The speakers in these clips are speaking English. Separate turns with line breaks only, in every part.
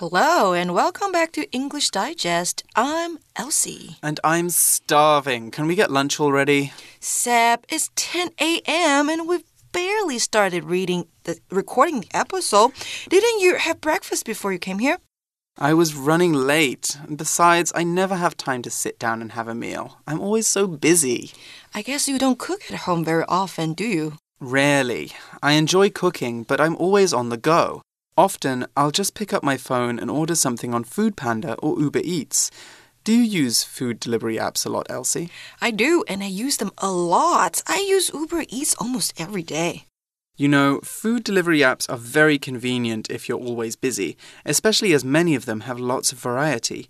Hello and welcome back to English Digest. I'm Elsie.
And I'm starving. Can we get lunch already?
Seb, it's 10 a.m. and we've barely started reading the recording the episode. Didn't you have breakfast before you came here?
I was running late. Besides, I never have time to sit down and have a meal. I'm always so busy.
I guess you don't cook at home very often, do you?
Rarely. I enjoy cooking, but I'm always on the go. Often, I'll just pick up my phone and order something on Foodpanda or Uber Eats. Do you use food delivery apps a lot, Elsie?
I do, and I use them a lot. I use Uber Eats almost every day.
You know, food delivery apps are very convenient if you're always busy, especially as many of them have lots of variety.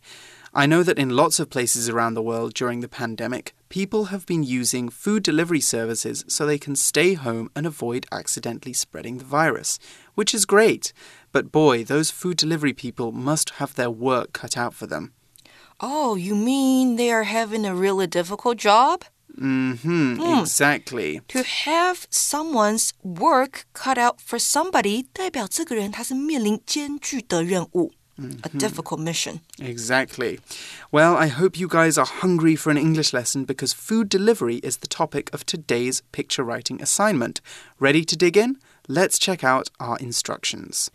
I know that in lots of places around the world during the pandemic, people have been using food delivery services so they can stay home and avoid accidentally spreading the virus, which is great. But boy, those food delivery people must have their work cut out for them.
Oh, you mean they are having a really difficult job?
Mm-hmm,
Hmm.
exactly.
To have someone's work cut out for somebody, 代表这个人他是面临艰巨的任务。A difficult mission.
Exactly. Well, I hope you guys are hungry for an English lesson because food delivery is the topic of today's picture writing assignment. Ready to dig in? Let's check out our instructions.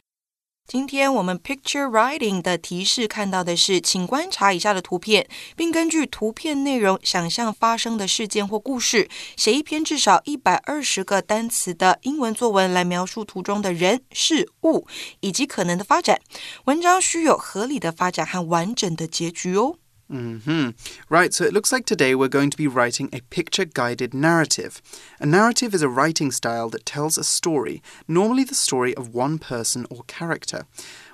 今天我们 picture writing 的提示看到的是，请观察以下的图片，并根据图片内容想象发生的事件或故事，写一篇至少一百二十个单词的英文作文来描述图中的人、事物以及可能的发展。文章需有合理的发展和完整的结局哦。
hmm Right, so it looks like today we're going to be writing a picture guided narrative. A narrative is a writing style that tells a story, normally the story of one person or character.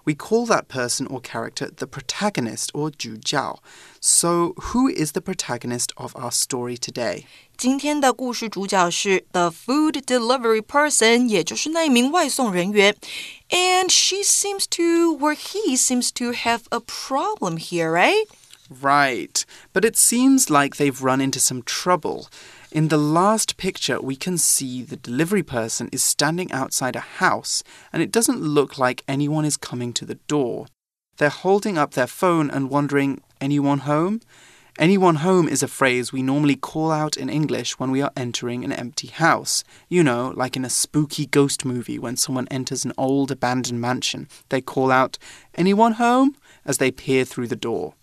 We call that person or character the protagonist or 主角. So, who is the protagonist of our story today?
今天的故事主角是 the food delivery person，也就是那一名外送人员。And she seems to, or he seems to have a problem here, right?
Right, but it seems like they've run into some trouble. In the last picture, we can see the delivery person is standing outside a house, and it doesn't look like anyone is coming to the door. They're holding up their phone and wondering, anyone home? Anyone home is a phrase we normally call out in English when we are entering an empty house. You know, like in a spooky ghost movie when someone enters an old abandoned mansion. They call out, anyone home? as they peer through the door.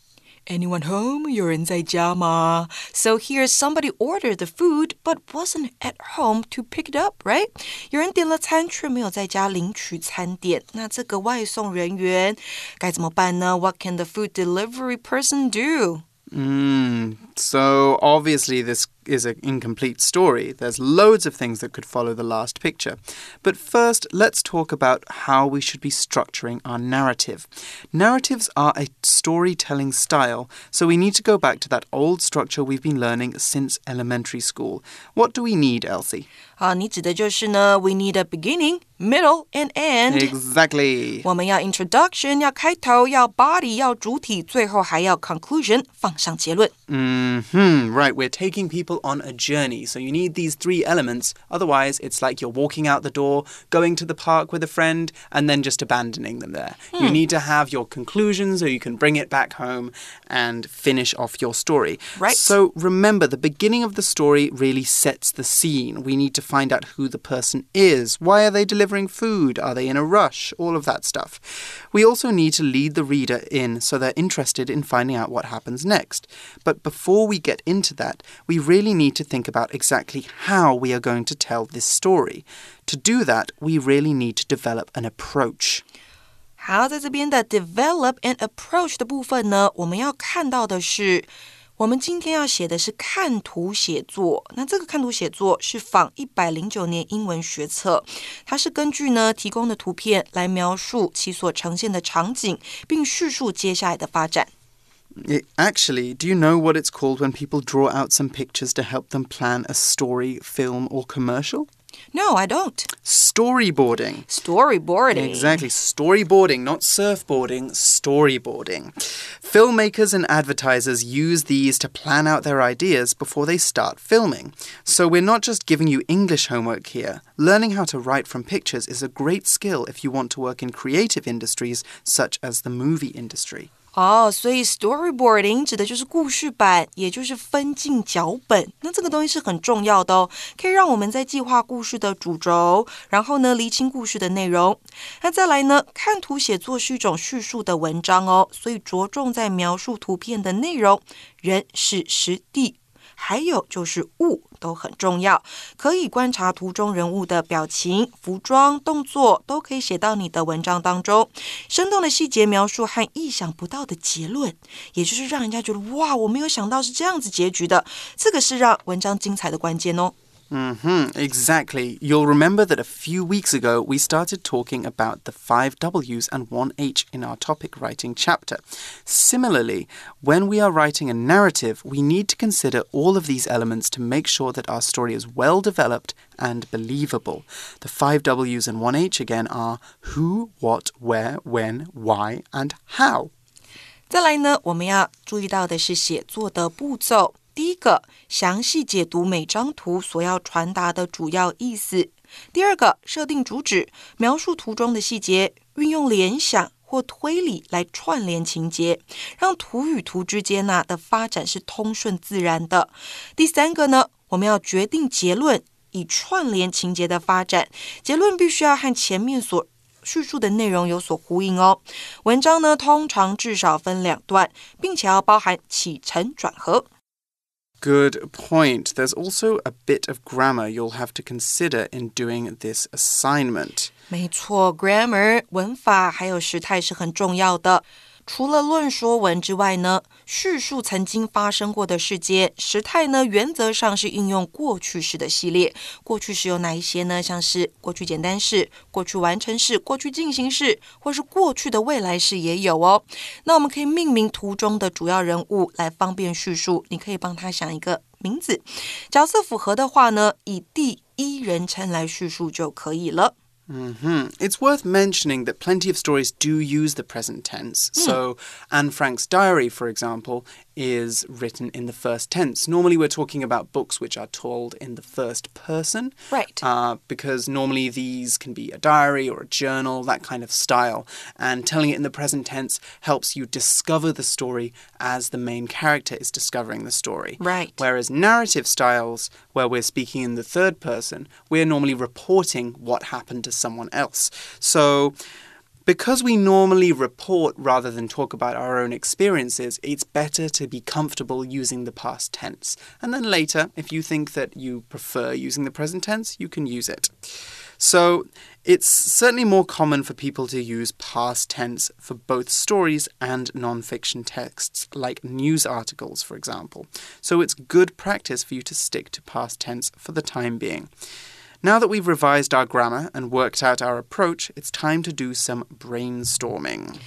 Anyone home? 有人在家吗? So here somebody ordered the food but wasn't at home to pick it up, right? 有人点了餐却没有在家领取餐点。那这个外送人员该怎么办呢? What can the food delivery person do?
Mm, so obviously, this is an incomplete story. There's loads of things that could follow the last picture. But first, let's talk about how we should be structuring our narrative. Narratives are a storytelling style, so we need to go back to that old structure we've been learning since elementary school. What do we need, Elsie?
啊，你指的就是呢，we need a beginning, middle and end.
Exactly.
我们要 introduction，要开头，要 body，要主体，最后还要 conclusion，放上结论。
Hmm. Right. We're taking people on a journey, so you need these three elements. Otherwise, it's like you're walking out the door, going to the park with a friend, and then just abandoning them there. You hmm. need to have your conclusion so you can bring it back home and finish off your story.
Right.
So remember, the beginning of the story really sets the scene. We need to find out who the person is. Why are they delivering food? Are they in a rush? All of that stuff. We also need to lead the reader in so they're interested in finding out what happens next. But before we get into that, we really need to think about exactly how we are going to tell this story. To do that, we really need to develop an approach.
好，在这边的 develop and approach 的部分呢，我们要看到的是，我们今天要写的是看图写作。那这个看图写作是仿一百零九年英文学册，它是根据呢提供的图片来描述其所呈现的场景，并叙述接下来的发展。
It- actually, do you know what it's called when people draw out some pictures to help them plan a story, film, or commercial?
No, I don't.
Storyboarding.
Storyboarding.
Exactly. Storyboarding, not surfboarding, storyboarding. Filmmakers and advertisers use these to plan out their ideas before they start filming. So we're not just giving you English homework here. Learning how to write from pictures is a great skill if you want to work in creative industries such as the movie industry.
哦，所以 storyboarding 指的就是故事版，也就是分镜脚本。那这个东西是很重要的哦，可以让我们在计划故事的主轴，然后呢厘清故事的内容。那再来呢，看图写作是一种叙述的文章哦，所以着重在描述图片的内容，人、事、实、地。还有就是物都很重要，可以观察图中人物的表情、服装、动作，都可以写到你的文章当中。生动的细节描述和意想不到的结论，也就是让人家觉得哇，我没有想到是这样子结局的，这个是让文章精彩的关键哦。
Mm hmm, exactly. You'll remember that a few weeks ago we started talking about the five W's and one H in our topic writing chapter. Similarly, when we are writing a narrative, we need to consider all of these elements to make sure that our story is well developed and believable. The five W's and one H again are who, what, where, when, why, and how.
再来呢，我们要注意到的是写作的步骤。 第一个，详细解读每张图所要传达的主要意思；第二个，设定主旨，描述图中的细节，运用联想或推理来串联情节，让图与图之间呢的发展是通顺自然的。第三个呢，我们要决定结论，以串联情节的发展，结论必须要和前面所叙述的内容有所呼应哦。文章呢，通常至少分两段，并且要包含起承转合。
Good point. There's also a bit of grammar you'll have to consider in doing this assignment.
没错，grammar 文法还有时态是很重要的。 除了论说文之外呢，叙述曾经发生过的事件。时态呢，原则上是应用过去式的系列。过去式有哪一些呢？像是过去简单式、过去完成式、过去进行式，或是过去的未来式也有哦。那我们可以命名图中的主要人物来方便叙述。你可以帮他想一个名字，角色符合的话呢，以第一人称来叙述就可以了。
Mm -hmm. It's worth mentioning that plenty of stories do use the present tense. Mm. So, Anne Frank's diary, for example, is written in the first tense. Normally, we're talking about books which are told in the first person.
Right.
Uh, because normally these can be a diary or a journal, that kind of style. And telling it in the present tense helps you discover the story as the main character is discovering the story.
Right.
Whereas narrative styles, where we're speaking in the third person, we're normally reporting what happened to someone else. So, because we normally report rather than talk about our own experiences, it's better to be comfortable using the past tense. And then later, if you think that you prefer using the present tense, you can use it. So it's certainly more common for people to use past tense for both stories and non-fiction texts, like news articles, for example. So it's good practice for you to stick to past tense for the time being. Now that we've revised our grammar and worked out our approach, it's time to do some brainstorming.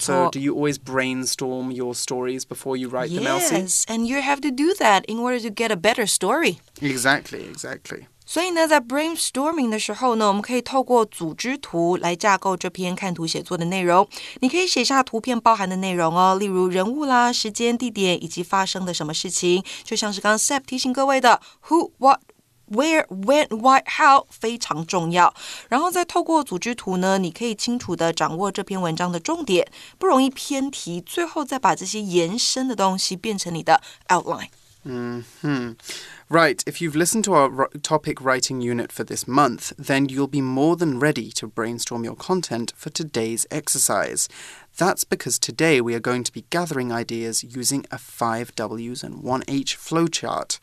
So, do you always brainstorm your stories before you write
yes,
them, Elsie?
Yes, and you have to do that in order to get a better story.
Exactly, exactly.
所以呢，在 brainstorming 的时候呢，我们可以透过组织图来架构这篇看图写作的内容。你可以写下图片包含的内容哦，例如人物啦、时间、地点以及发生的什么事情。就像是刚 Seb 提醒各位的，Who、What、Where, when, why, how 非常重要。然后再透过组织图呢，你可以清楚的掌握这篇文章的重点，不容易偏题。最后再把这些延伸的东西变成你的 outline。
嗯哼 Right, if you've listened to our topic writing unit for this month, then you'll be more than ready to brainstorm your content for today's exercise. That's because today we are going to be gathering ideas using a 5 W's and 1 H flowchart.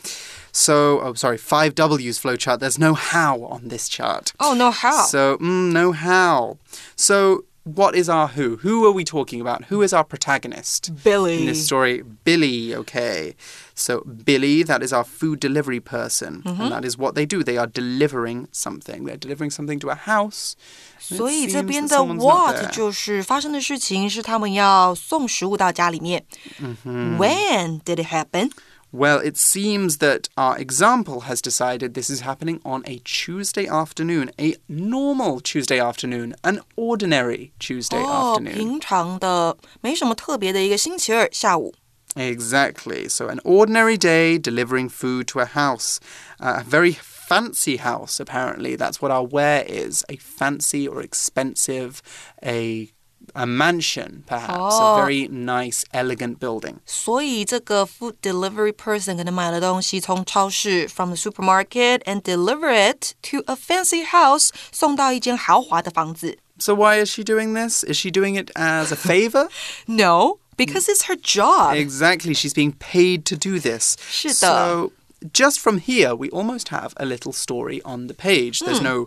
So, oh, sorry, 5 W's flowchart. There's no how on this chart.
Oh, no how.
So, mm, no how. So, what is our who? Who are we talking about? Who is our protagonist?
Billy.
In this story, Billy, okay. So, Billy, that is our food delivery person. Mm -hmm. And mm-hmm. that is what they do. They are delivering something. They're delivering something to a house.
所以这边的 what 就是发生的事情是他们要送食物到家里面。Mm -hmm. When did it happen?
Well, it seems that our example has decided this is happening on a Tuesday afternoon, a normal Tuesday afternoon, an ordinary Tuesday
oh,
afternoon.
平常的,没什么特别的一个星期二下午。
Exactly. So, an ordinary day delivering food to a house, uh, a very fancy house, apparently. That's what our where is a fancy or expensive, a a mansion, perhaps.
Oh.
A very nice, elegant building.
所以这个 food delivery person 可能买了东西从超市 from the supermarket and deliver it to a fancy house 送到一间豪华的房子。
So, why is she doing this? Is she doing it as a favor?
No, because it's her job.
exactly. She's being paid to do this.
是的。
So, just from here, we almost have a little story on the page. There's no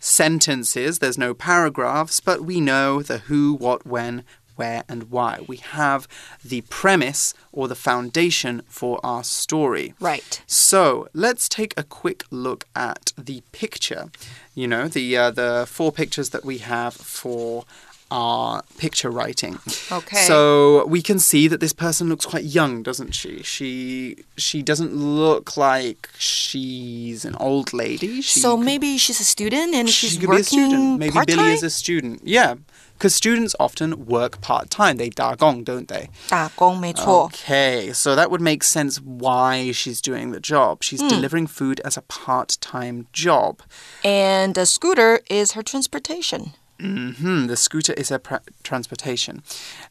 sentences, there's no paragraphs, but we know the who, what, when, where, and why. We have the premise or the foundation for our story.
Right.
So let's take a quick look at the picture. You know, the uh, the four pictures that we have for our picture writing.
Okay.
So we can see that this person looks quite young, doesn't she? She she doesn't look like she's an old lady. She
So
could-
be she's a student and
she
she's
could be a
working
student. Maybe
part
Billy
time.
is a student. Yeah. Because students often work part time. They 打工, don't they?
打工没错。
Okay, so that would make sense why she's doing the job. She's
Hmm.
delivering food as a part time job.
And the scooter is her transportation.
hmm The scooter is her pra- transportation.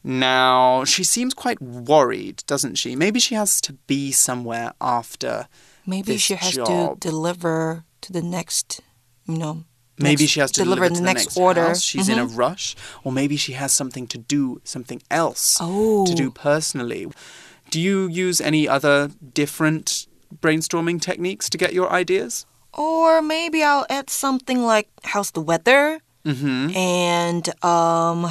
Now, she seems quite worried, doesn't she? Maybe she has to be somewhere after.
Maybe she has to deliver to the next, you know.
Maybe
next-
she has to
deliver
deliver, to
the next, order.
house. She's in a rush, or maybe she has something to do, something else
Oh.
to do personally. Do you use any other different brainstorming techniques to get your ideas?
Or maybe I'll add something like how's the weather
Mm-hmm.
and um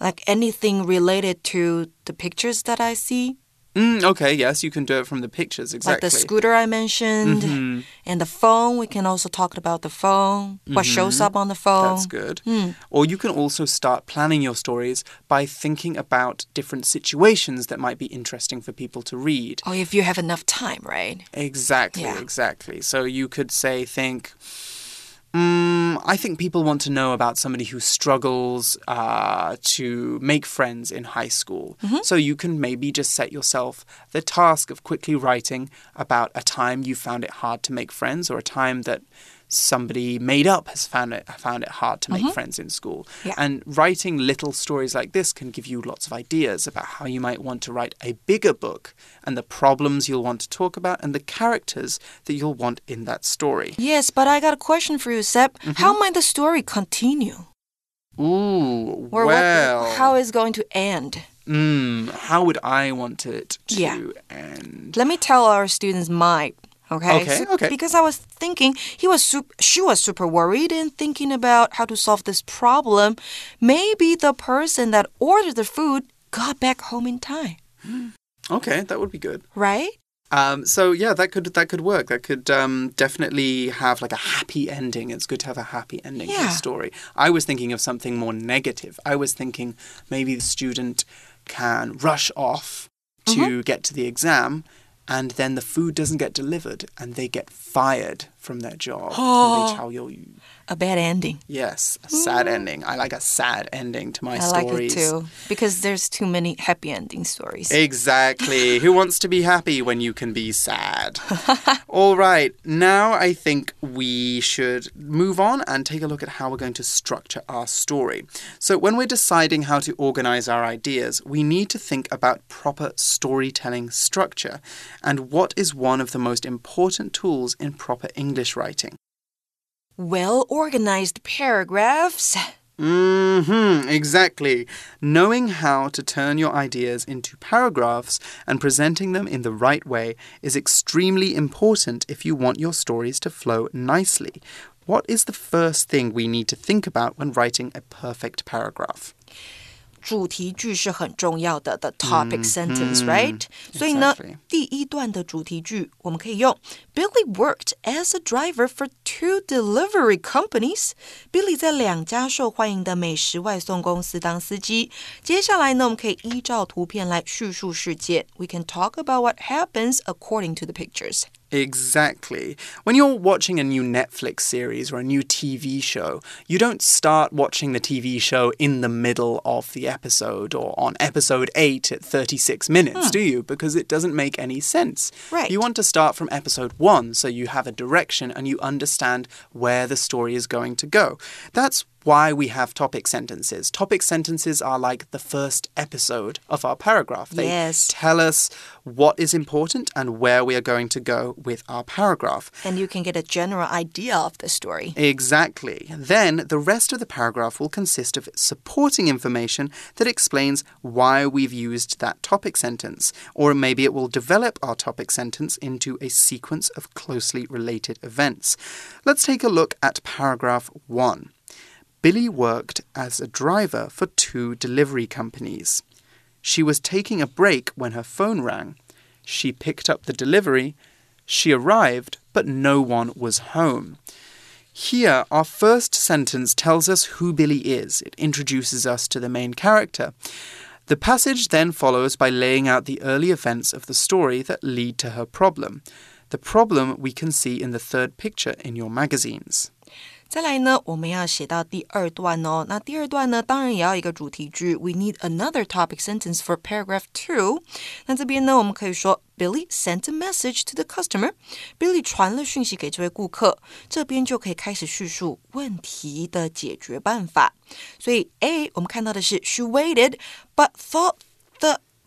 like anything related to the pictures that I see.
Mm, okay, yes, you can do it from the pictures, exactly.
Like the scooter I mentioned
Mhm.
and the phone. We can also talk about the phone. What shows up on the phone.
That's good.
Hmm.
Or you can also start planning your stories by thinking about different situations that might be interesting for people to read.
Oh, if you have enough time, right?
Exactly,
Yeah.
exactly. So you could say, think, mm, I think people want to know about somebody who struggles uh, to make friends in high school. So you can maybe just set yourself the task of quickly writing about a time you found it hard to make friends or a time that somebody made up has found it found it hard to make friends in school.
Yeah.
And writing little stories like this can give you lots of ideas about how you might want to write a bigger book and the problems you'll want to talk about and the characters that you'll want in that story.
Yes, but I got a question for you, Seb. How might the story continue?
Ooh,
Or
well,
what, how is going to end?
mm, how would I want it to
Yeah.
end?
Let me tell our students my okay.
Okay,
So-
okay.
Because I was thinking he was she was super worried and thinking about how to solve this problem. Maybe the person that ordered the food got back home in time,
Okay, that would be good.
right?
Um, so yeah, that could that could work. That could um, definitely have like a happy ending. It's good to have a happy ending to the story. I was thinking of something more negative. I was thinking maybe the student can rush off to
Mm-hmm.
get to the exam, and then the food doesn't get delivered, and they get fired from that job. Oh,
a bad ending.
Yes, a sad mm. ending. I like a sad ending to my
I
stories.
Like it too because there's too many happy ending stories.
Exactly. Who wants to be happy when you can be sad? All right. Now I think we should move on and take a look at how we're going to structure our story. So when we're deciding how to organize our ideas, we need to think about proper storytelling structure and what is one of the most important tools in proper English writing.
Well organized paragraphs.
hmm exactly. Knowing how to turn your ideas into paragraphs and presenting them in the right way is extremely important if you want your stories to flow nicely. What is the first thing we need to think about when writing a perfect paragraph?
主题句是很重要的，the topic sentence，right？、所以呢
exactly.
第一段的主题句我们可以用 Billy worked as a driver for two delivery companies. Billy 在两家受欢迎的美食外送公司当司机。接下来呢，我们可以依照图片来叙述事件。We can talk about what happens according to the pictures.
Exactly. When you're watching a new Netflix series or a new TV show, you don't start watching the TV show in the middle of the episode or on episode 8 at 36 minutes, hmm. do you? Because it doesn't make any sense.
Right.
You want to start from episode 1 so you have a direction and you understand where the story is going to go. That's why we have topic sentences. Topic sentences are like the first episode of our paragraph. They
Yes.
tell us what is important and where we are going to go with our paragraph.
And you can get a general idea of the story.
Exactly. Then the rest of the paragraph will consist of supporting information that explains why we've used that topic sentence, or maybe it will develop our topic sentence into a sequence of closely related events. Let's take a look at paragraph 1. Billy worked as a driver for two delivery companies. She was taking a break when her phone rang. She picked up the delivery. She arrived, but no one was home. Here, our first sentence tells us who Billy is. It introduces us to the main character. The passage then follows by laying out the early events of the story that lead to her problem. The problem we can see in the third picture in your magazines.
再来呢，我们要写到第二段哦。那第二段呢，当然也要一个主题句。We need another topic sentence for paragraph two。那这边呢，我们可以说 Billy sent a message to the customer。Billy 传了讯息给这位顾客，这边就可以开始叙述问题的解决办法。所以 A 我们看到的是 She waited but thought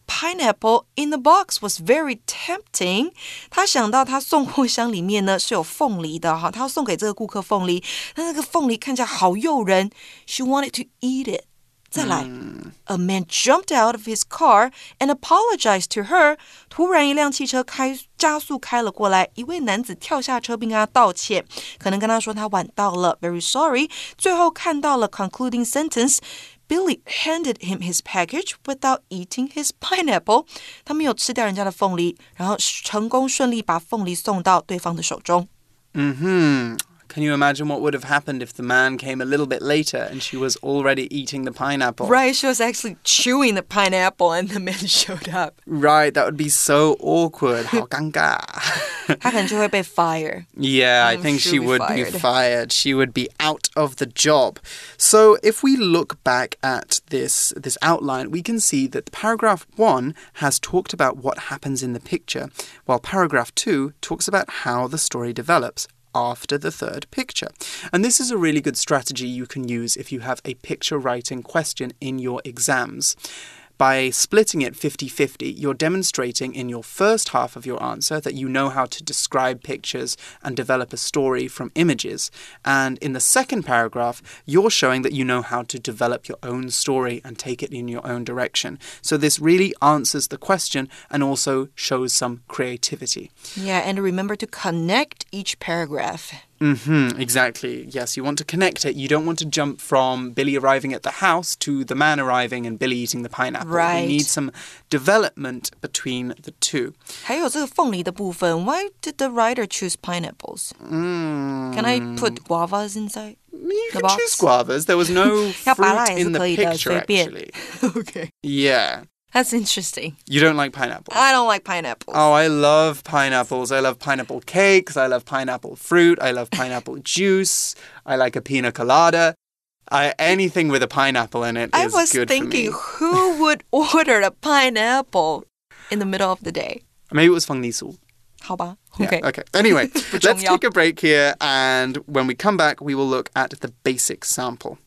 pineapple in the box was very tempting。他想到他送货箱里面呢是有凤梨的哈，他要送给这个顾客凤梨，那那个凤梨看起来好诱人，She wanted to eat it。再来、a man jumped out of his car and apologized to her。突然，一辆汽车开加速开了过来，一位男子跳下车并跟他道歉，可能跟他说他晚到了，very sorry。最后看到了 concluding sentence。Billy handed him his package without eating his pineapple。他没有吃掉人家的凤梨，然后成功顺利把凤梨送到对方的手中。
Hmm. Can you imagine what would have happened if the man came a little bit later and she was already eating the pineapple?
Right, she was actually chewing the pineapple, and the man showed up.
Right, that would be so awkward. 好尴尬.
他可能就会被 fire.
Yeah, I
Mm,
think
she'll
she
be
would
fired.
be fired. She would be out of the job. So if we look back at this this outline, we can see that paragraph 1 has talked about what happens in the picture, while paragraph 2 talks about how the story develops after the third picture. And this is a really good strategy you can use if you have a picture writing question in your exams. By splitting it 50 50, you're demonstrating in your first half of your answer that you know how to describe pictures and develop a story from images. And in the second paragraph, you're showing that you know how to develop your own story and take it in your own direction. So this really answers the question and also shows some creativity.
Yeah, and remember to connect each paragraph.
hmm exactly. Yes, you want to connect it. You don't want to jump from Billy arriving at the house to the man arriving and Billy eating the pineapple.
Right.
You need some development between the two.
还有这个凤梨的部分，Why did the writer choose pineapples?
Mm,
Can I put guavas inside?
you
the
can choose
box?
guavas. There was no
要拔辣
fruit
也是
in the
可以的，
picture,
随便。
actually.
okay,
Yeah.
That's interesting.
You don't like pineapple?
I don't like pineapple.
Oh, I love pineapples. I love pineapple cakes. I love pineapple fruit. I love pineapple juice. I like a pina colada. I, anything with a pineapple in it
I was thinking, who would order a pineapple in the middle of the day?
Maybe it was Feng Nisu.
Okay.
Yeah,
okay.
Anyway, let's take a break here, and when we come back, we will look at the basic sample.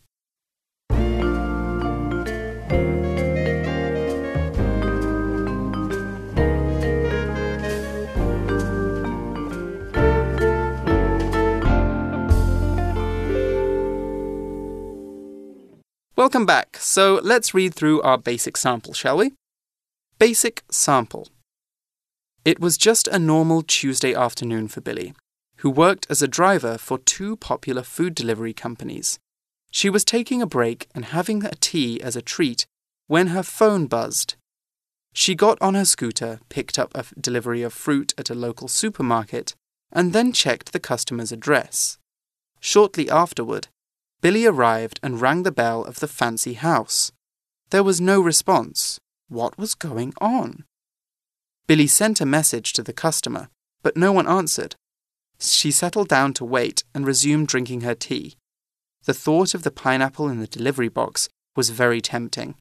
Welcome back. So let's read through our basic sample, shall we? Basic sample. It was just a normal Tuesday afternoon for Billy, who worked as a driver for two popular food delivery companies. She was taking a break and having a tea as a treat when her phone buzzed. She got on her scooter, picked up a delivery of fruit at a local supermarket, and then checked the customer's address. Shortly afterward, Billy arrived and rang the bell of the fancy house. There was no response. What was going on? Billy sent a message to the customer, but no one answered. She settled down to wait and resumed drinking her tea. The thought of the pineapple in the delivery box was very tempting,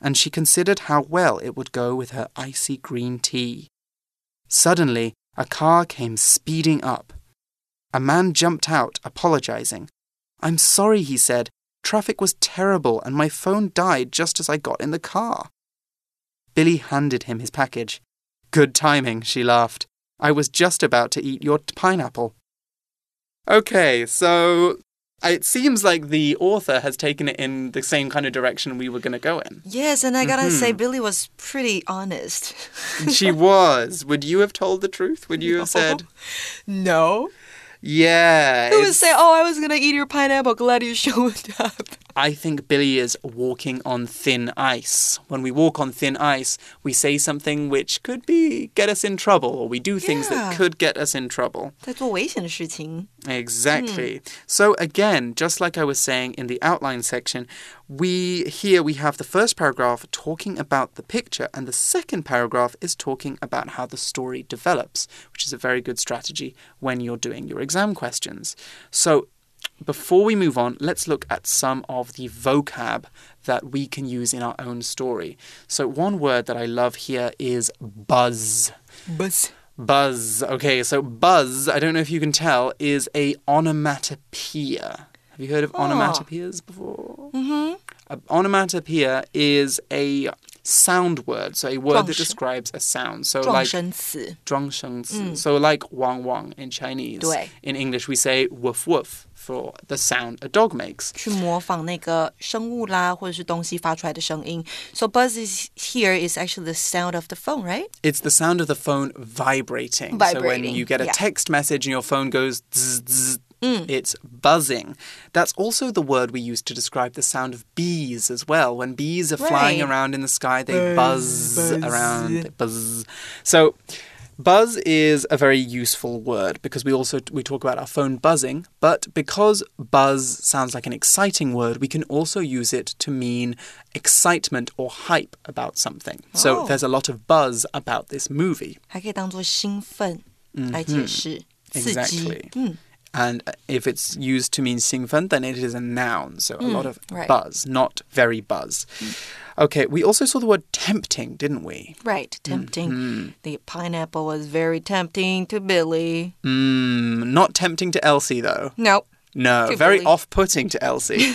and she considered how well it would go with her icy green tea. Suddenly, a car came speeding up. A man jumped out, apologizing. I'm sorry, he said. Traffic was terrible and my phone died just as I got in the car. Billy handed him his package. Good timing, she laughed. I was just about to eat your pineapple. Okay, so it seems like the author has taken it in the same kind of direction we were going to go in.
Yes, and I gotta
Mm-hmm.
say, Billy was pretty honest.
she was. Would you have told the truth? Would you have said,
no.
Yeah?
Who would say, "Oh, I was gonna eat your pineapple. Glad you showed up."
I think Billy is walking on thin ice. When we walk on thin ice, we say something which could be get us in trouble, or we do things
Yeah.
that could get us in trouble.
在做危险的事情。
Exactly. So again, just like I was saying in the outline section, we here we have the first paragraph talking about the picture and the second paragraph is talking about how the story develops, which is a very good strategy when you're doing your exam questions. So before we move on, let's look at some of the vocab that we can use in our own story. So one word that I love here is buzz.
Buzz.
Buzz. Okay, so buzz, I don't know if you can tell, is a onomatopoeia. Have you heard of
Oh.
onomatopoeias before?
Mm-hmm.
A onomatopoeia is a sound word, so a word that
状声。
describes a sound. So
状
like
声词。
zhuangshengzi. So like wang wang in Chinese.
对。
In English we say woof woof for the sound a dog makes.
去模仿那个生物啦，或者是东西发出来的声音。So buzz is here is actually the sound of the phone, right?
It's the sound of the phone vibrating. So when
Vibrating,
you get a
yeah.
text message and your phone goes zzz, zzz,
Mm.
it's buzzing. That's also the word we use to describe the sound of bees as well. When bees are flying
Right.
around in the sky, they buzz,
Buzz, buzz.
around. They buzz. So buzz is a very useful word because we also we talk about our phone buzzing, but because buzz sounds like an exciting word, we can also use it to mean excitement or hype about something. So
Oh.
there's a lot of buzz about this movie.
还可以当做兴奋来解释、刺激
Exactly.
嗯
And if it's used to mean 兴奋, then it is a noun. So a lot of
right.
buzz, not very buzz. Okay, we also saw the word tempting, didn't we?
Right, tempting.
Mm-hmm.
The pineapple was very tempting to Billy.
Mm, not tempting to Elsie, though.
No,
No, very
Billy.
off putting to Elsie.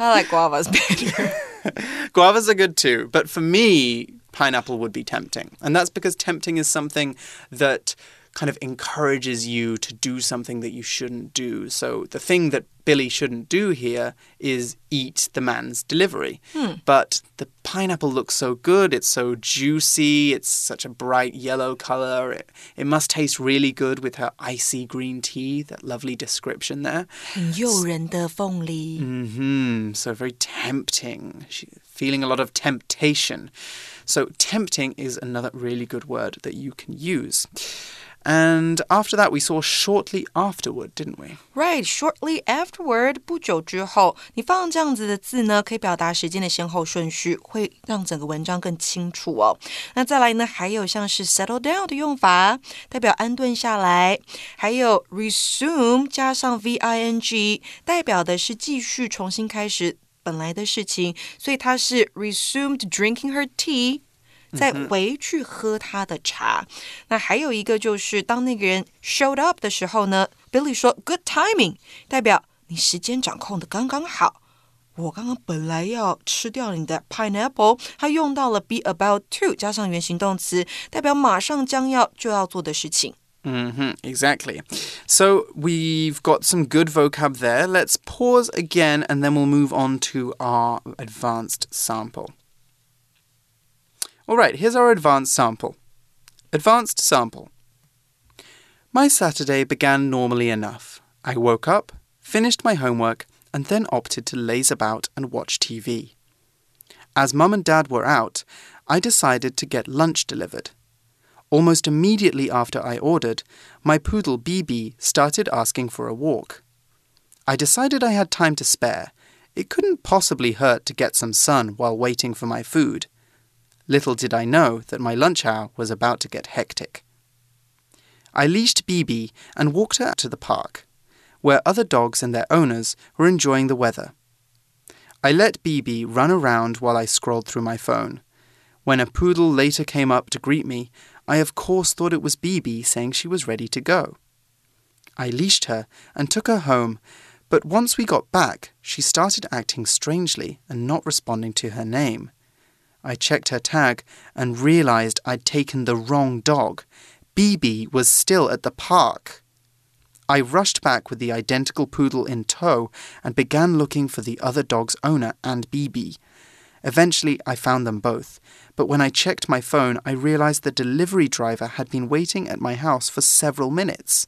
I like guavas better.
Guavas are good too, but for me, pineapple would be tempting. And that's because tempting is something that kind of encourages you to do something that you shouldn't do. So the thing that Billy shouldn't do here is eat the man's delivery. But the pineapple looks so good, it's so juicy, it's such a bright yellow color. It, it must taste really good with her icy green tea, that lovely description there.
很诱人的凤梨。
hmm So very tempting. She, feeling a lot of temptation. So tempting is another really good word that you can use. And after that, we saw shortly afterward, didn't we?
Right, shortly afterward，不久之后，你放这样子的字呢，可以表达时间的先后顺序，会让整个文章更清楚哦。那再来呢，还有像是 settle down 的用法，代表安顿下来；还有 resume 加上 v i n g，代表的是继续重新开始本来的事情，所以它是 resumed drinking her tea。再回去喝他的茶。那还有一个就是，当那个人 showed up 的时候呢，Billy 说 “good timing”，代表你时间掌控的刚刚好。我刚刚本来要吃掉你的 pineapple，他用到了 be about to 加上原形动词，代表马上将要就要做的事情。
hmm exactly. So we've got some good vocab there. Let's pause again and then we'll move on to our advanced sample. All right, here's our advanced sample. Advanced sample. My Saturday began normally enough. I woke up, finished my homework, and then opted to laze about and watch TV. As mum and dad were out, I decided to get lunch delivered. Almost immediately after I ordered, my poodle BB started asking for a walk. I decided I had time to spare. It couldn't possibly hurt to get some sun while waiting for my food. Little did I know that my lunch hour was about to get hectic. I leashed BB and walked her to the park, where other dogs and their owners were enjoying the weather. I let BB run around while I scrolled through my phone. When a poodle later came up to greet me, I of course thought it was BB saying she was ready to go. I leashed her and took her home, but once we got back, she started acting strangely and not responding to her name. I checked her tag and realized I'd taken the wrong dog. BB was still at the park. I rushed back with the identical poodle in tow and began looking for the other dog's owner and BB. Eventually, I found them both, but when I checked my phone, I realized the delivery driver had been waiting at my house for several minutes.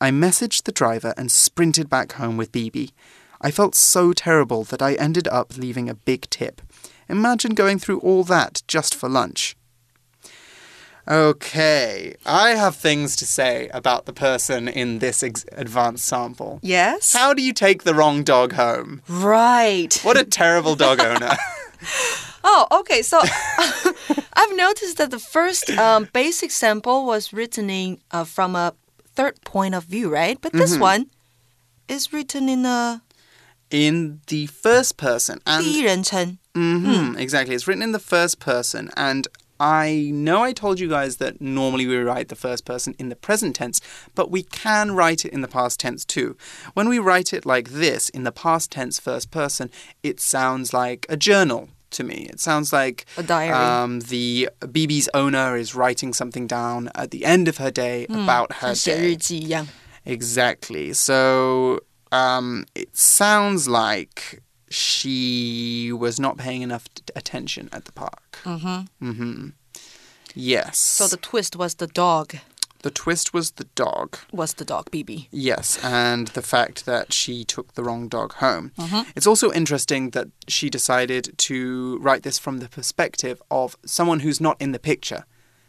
I messaged the driver and sprinted back home with BB. I felt so terrible that I ended up leaving a big tip. Imagine going through all that just for lunch. Okay, I have things to say about the person in this ex- advanced sample.
Yes?
How do you take the wrong dog home?
Right.
What a terrible dog owner.
Oh, okay. So I've noticed that the first um, basic sample was written in uh, from a third point of view, right? But this one is written in a
in the first person, and
第一人称.
Mhm, exactly. It's written in the first person, and I know I told you guys that normally we write the first person in the present tense, but we can write it in the past tense too. When we write it like this, in the past tense first person, it sounds like a journal to me. It sounds like
A diary.
Um, the BB's owner is writing something down at the end of her day about her
像写
day.
日记一样.
Exactly. So um, it sounds like she was not paying enough attention at the park. Mm-hmm. Mm-hmm. Yes.
So the twist was the dog
the twist was the dog.
was the dog BB.
Yes, and the fact that she took the wrong dog home. It's also interesting that she decided to write this from the perspective of someone who's not in the picture.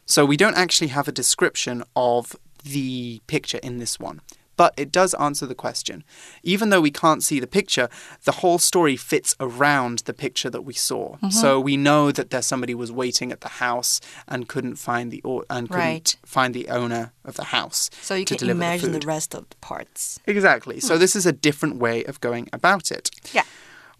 So we don't actually have a description of the picture in this one. But it does answer the question. Even though we can't see the picture, the whole story fits around the picture that we saw. Mm-hmm. So we know that there's somebody was waiting at the house and couldn't find the or- and couldn't
Right.
find the owner of the house.
So you can imagine
the,
the, rest of the parts.
Exactly. So hmm. this is a different way of going about it.
Yeah.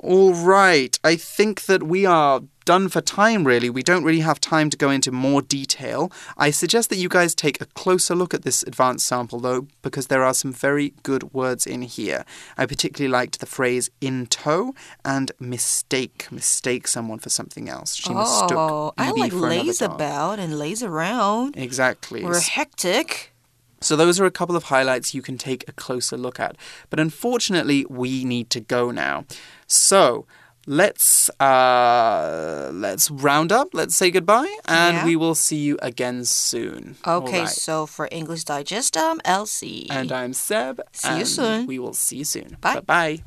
All right. I think that we are done for time, really. We don't really have time to go into more detail. I suggest that you guys take a closer look at this advanced sample, though, because there are some very good words in here. I particularly liked the phrase in tow and mistake. Mistake someone for something else. She mistook
Oh, I like
laze
about and laze around.
Exactly.
We're hectic.
So those are a couple of highlights you can take a closer look at. But unfortunately, we need to go now. So let's uh, let's round up. Let's say goodbye, and
Yeah.
we will see you again soon.
Okay,
right.
so for English Digest, I'm Elsie.
And I'm Seb.
See you
and
soon.
We will see you soon.
Bye.
Bye.